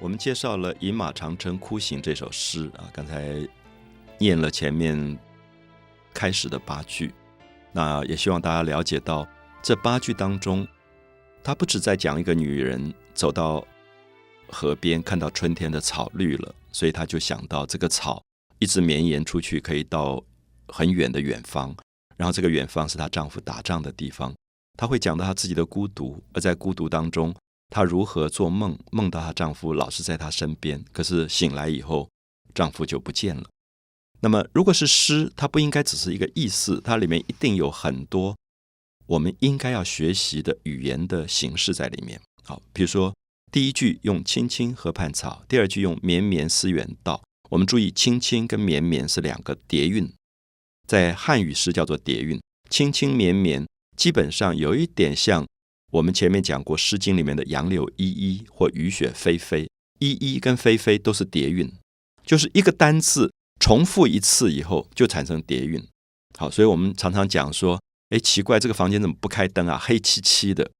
我们介绍了《饮马长城哭行》这首诗啊，刚才念了前面开始的八句，那也希望大家了解到这八句当中，它不止在讲一个女人走到河边看到春天的草绿了，所以她就想到这个草一直绵延出去，可以到很远的远方，然后这个远方是她丈夫打仗的地方，她会讲到她自己的孤独，而在孤独当中。她如何做梦？梦到她丈夫老是在她身边，可是醒来以后，丈夫就不见了。那么，如果是诗，它不应该只是一个意思，它里面一定有很多我们应该要学习的语言的形式在里面。好，比如说第一句用“青青河畔草”，第二句用“绵绵思远道”。我们注意，“青青”跟“绵绵”是两个叠韵，在汉语诗叫做叠韵，“青青绵绵”基本上有一点像。我们前面讲过《诗经》里面的“杨柳依依”或“雨雪霏霏”，“依依”跟“霏霏”都是叠韵，就是一个单字重复一次以后就产生叠韵。好，所以我们常常讲说：“哎，奇怪，这个房间怎么不开灯啊？黑漆漆的。”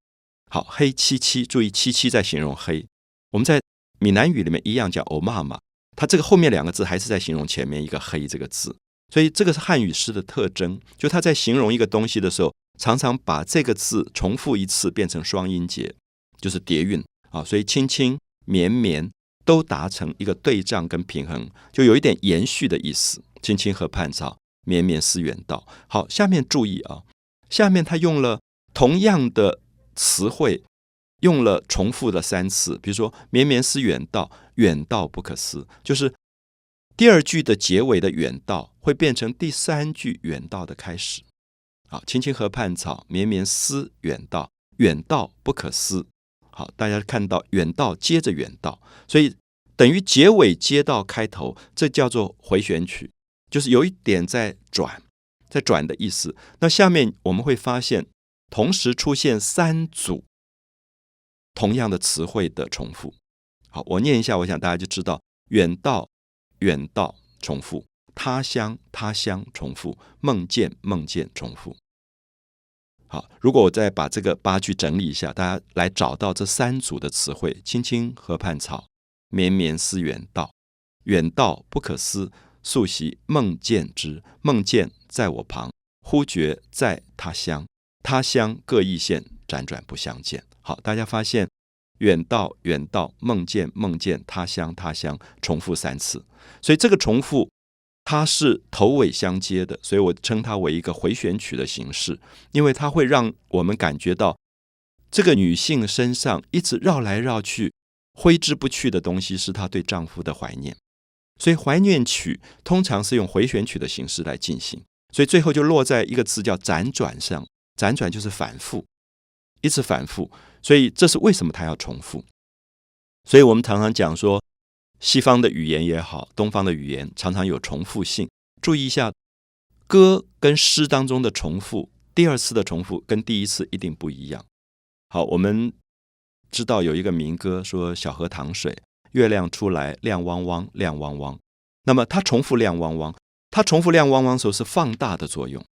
好，黑漆漆，注意“漆漆”在形容黑。我们在闽南语里面一样叫“欧妈妈”，它这个后面两个字还是在形容前面一个“黑”这个字。所以这个是汉语诗的特征，就它在形容一个东西的时候。常常把这个字重复一次变成双音节，就是叠韵啊，所以轻轻绵绵都达成一个对仗跟平衡，就有一点延续的意思。青青河畔草，绵绵思远道。好，下面注意啊，下面他用了同样的词汇，用了重复的三次。比如说“绵绵思远道”，远道不可思，就是第二句的结尾的远道会变成第三句远道的开始。好，青青河畔草，绵绵思远道，远道不可思。好，大家看到远道接着远道，所以等于结尾接到开头，这叫做回旋曲，就是有一点在转，在转的意思。那下面我们会发现，同时出现三组同样的词汇的重复。好，我念一下，我想大家就知道：远道，远道，重复。他乡，他乡，重复；梦见，梦见，重复。好，如果我再把这个八句整理一下，大家来找到这三组的词汇：青青河畔草，绵绵思远道，远道不可思，素习梦见之。梦见在我旁，忽觉在他乡。他乡各异县，辗转不相见。好，大家发现远道，远道，梦见，梦见，他乡，他乡，重复三次。所以这个重复。它是头尾相接的，所以我称它为一个回旋曲的形式，因为它会让我们感觉到这个女性身上一直绕来绕去、挥之不去的东西是她对丈夫的怀念，所以怀念曲通常是用回旋曲的形式来进行，所以最后就落在一个字叫辗转上，辗转就是反复，一直反复，所以这是为什么它要重复，所以我们常常讲说。西方的语言也好，东方的语言常常有重复性。注意一下，歌跟诗当中的重复，第二次的重复跟第一次一定不一样。好，我们知道有一个民歌说“小河淌水，月亮出来亮汪汪，亮汪汪”。那么它重复“亮汪汪”，它重复“亮汪汪”时候是放大的作用，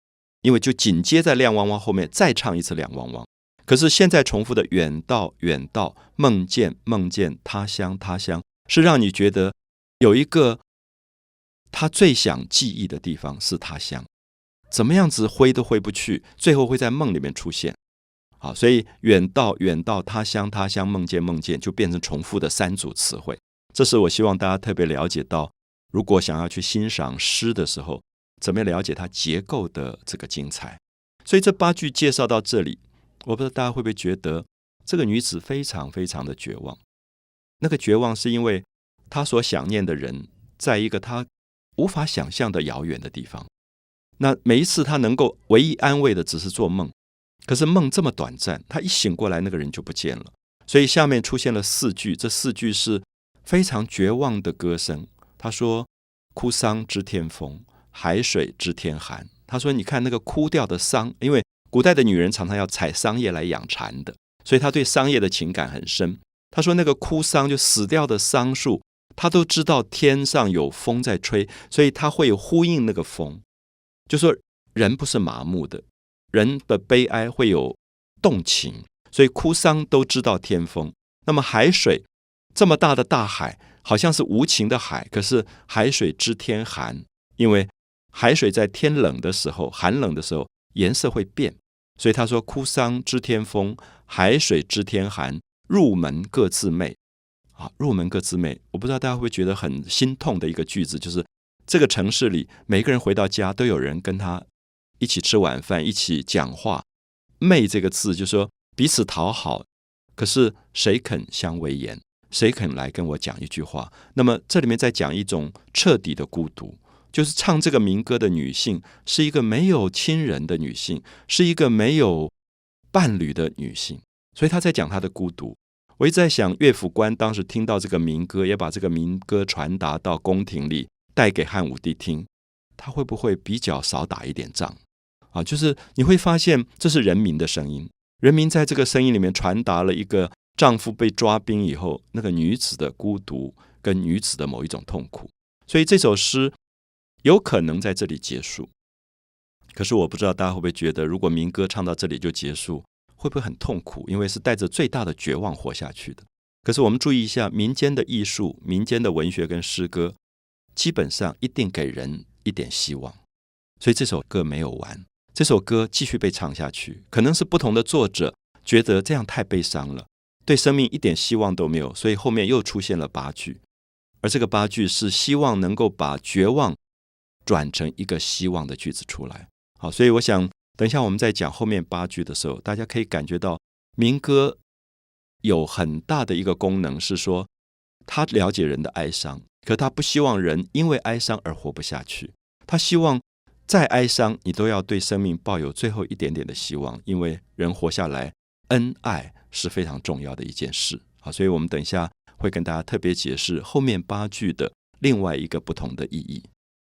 因为就紧接在“亮汪汪”后面再唱一次“亮汪汪”。可是现在重复的“远道，远道，梦见，梦见，他乡，他乡”。是让你觉得有一个他最想记忆的地方是他乡，怎么样子挥都挥不去，最后会在梦里面出现。好，所以远到远到他乡，他乡梦见梦见，就变成重复的三组词汇。这是我希望大家特别了解到，如果想要去欣赏诗的时候，怎么样了解它结构的这个精彩。所以这八句介绍到这里，我不知道大家会不会觉得这个女子非常非常的绝望。那个绝望是因为他所想念的人，在一个他无法想象的遥远的地方。那每一次他能够唯一安慰的只是做梦，可是梦这么短暂，他一醒过来，那个人就不见了。所以下面出现了四句，这四句是非常绝望的歌声。他说：“哭丧知天风，海水知天寒。”他说：“你看那个枯掉的桑，因为古代的女人常常要采桑叶来养蚕的，所以她对桑叶的情感很深。”他说：“那个枯桑，就死掉的桑树，他都知道天上有风在吹，所以他会呼应那个风。就说人不是麻木的，人的悲哀会有动情，所以枯桑都知道天风。那么海水这么大的大海，好像是无情的海，可是海水知天寒，因为海水在天冷的时候、寒冷的时候颜色会变，所以他说：“哭丧知天风，海水知天寒，入门各自媚。”啊，入门各自媚，我不知道大家会不会觉得很心痛的一个句子，就是这个城市里每个人回到家都有人跟他一起吃晚饭，一起讲话。媚这个字就说彼此讨好，可是谁肯相为言？谁肯来跟我讲一句话？那么这里面在讲一种彻底的孤独，就是唱这个民歌的女性是一个没有亲人的女性，是一个没有伴侣的女性，所以他在讲他的孤独。我一直在想，乐府官当时听到这个民歌，也把这个民歌传达到宫廷里，带给汉武帝听，他会不会比较少打一点仗？啊，就是你会发现，这是人民的声音，人民在这个声音里面传达了一个丈夫被抓兵以后，那个女子的孤独跟女子的某一种痛苦。所以这首诗有可能在这里结束。可是我不知道大家会不会觉得，如果民歌唱到这里就结束？会不会很痛苦？因为是带着最大的绝望活下去的。可是我们注意一下，民间的艺术、民间的文学跟诗歌，基本上一定给人一点希望。所以这首歌没有完，这首歌继续被唱下去。可能是不同的作者觉得这样太悲伤了，对生命一点希望都没有，所以后面又出现了八句。而这个八句是希望能够把绝望转成一个希望的句子出来。好，所以我想。等一下，我们在讲后面八句的时候，大家可以感觉到民歌有很大的一个功能，是说他了解人的哀伤，可他不希望人因为哀伤而活不下去。他希望再哀伤，你都要对生命抱有最后一点点的希望，因为人活下来，恩爱是非常重要的一件事。好，所以我们等一下会跟大家特别解释后面八句的另外一个不同的意义。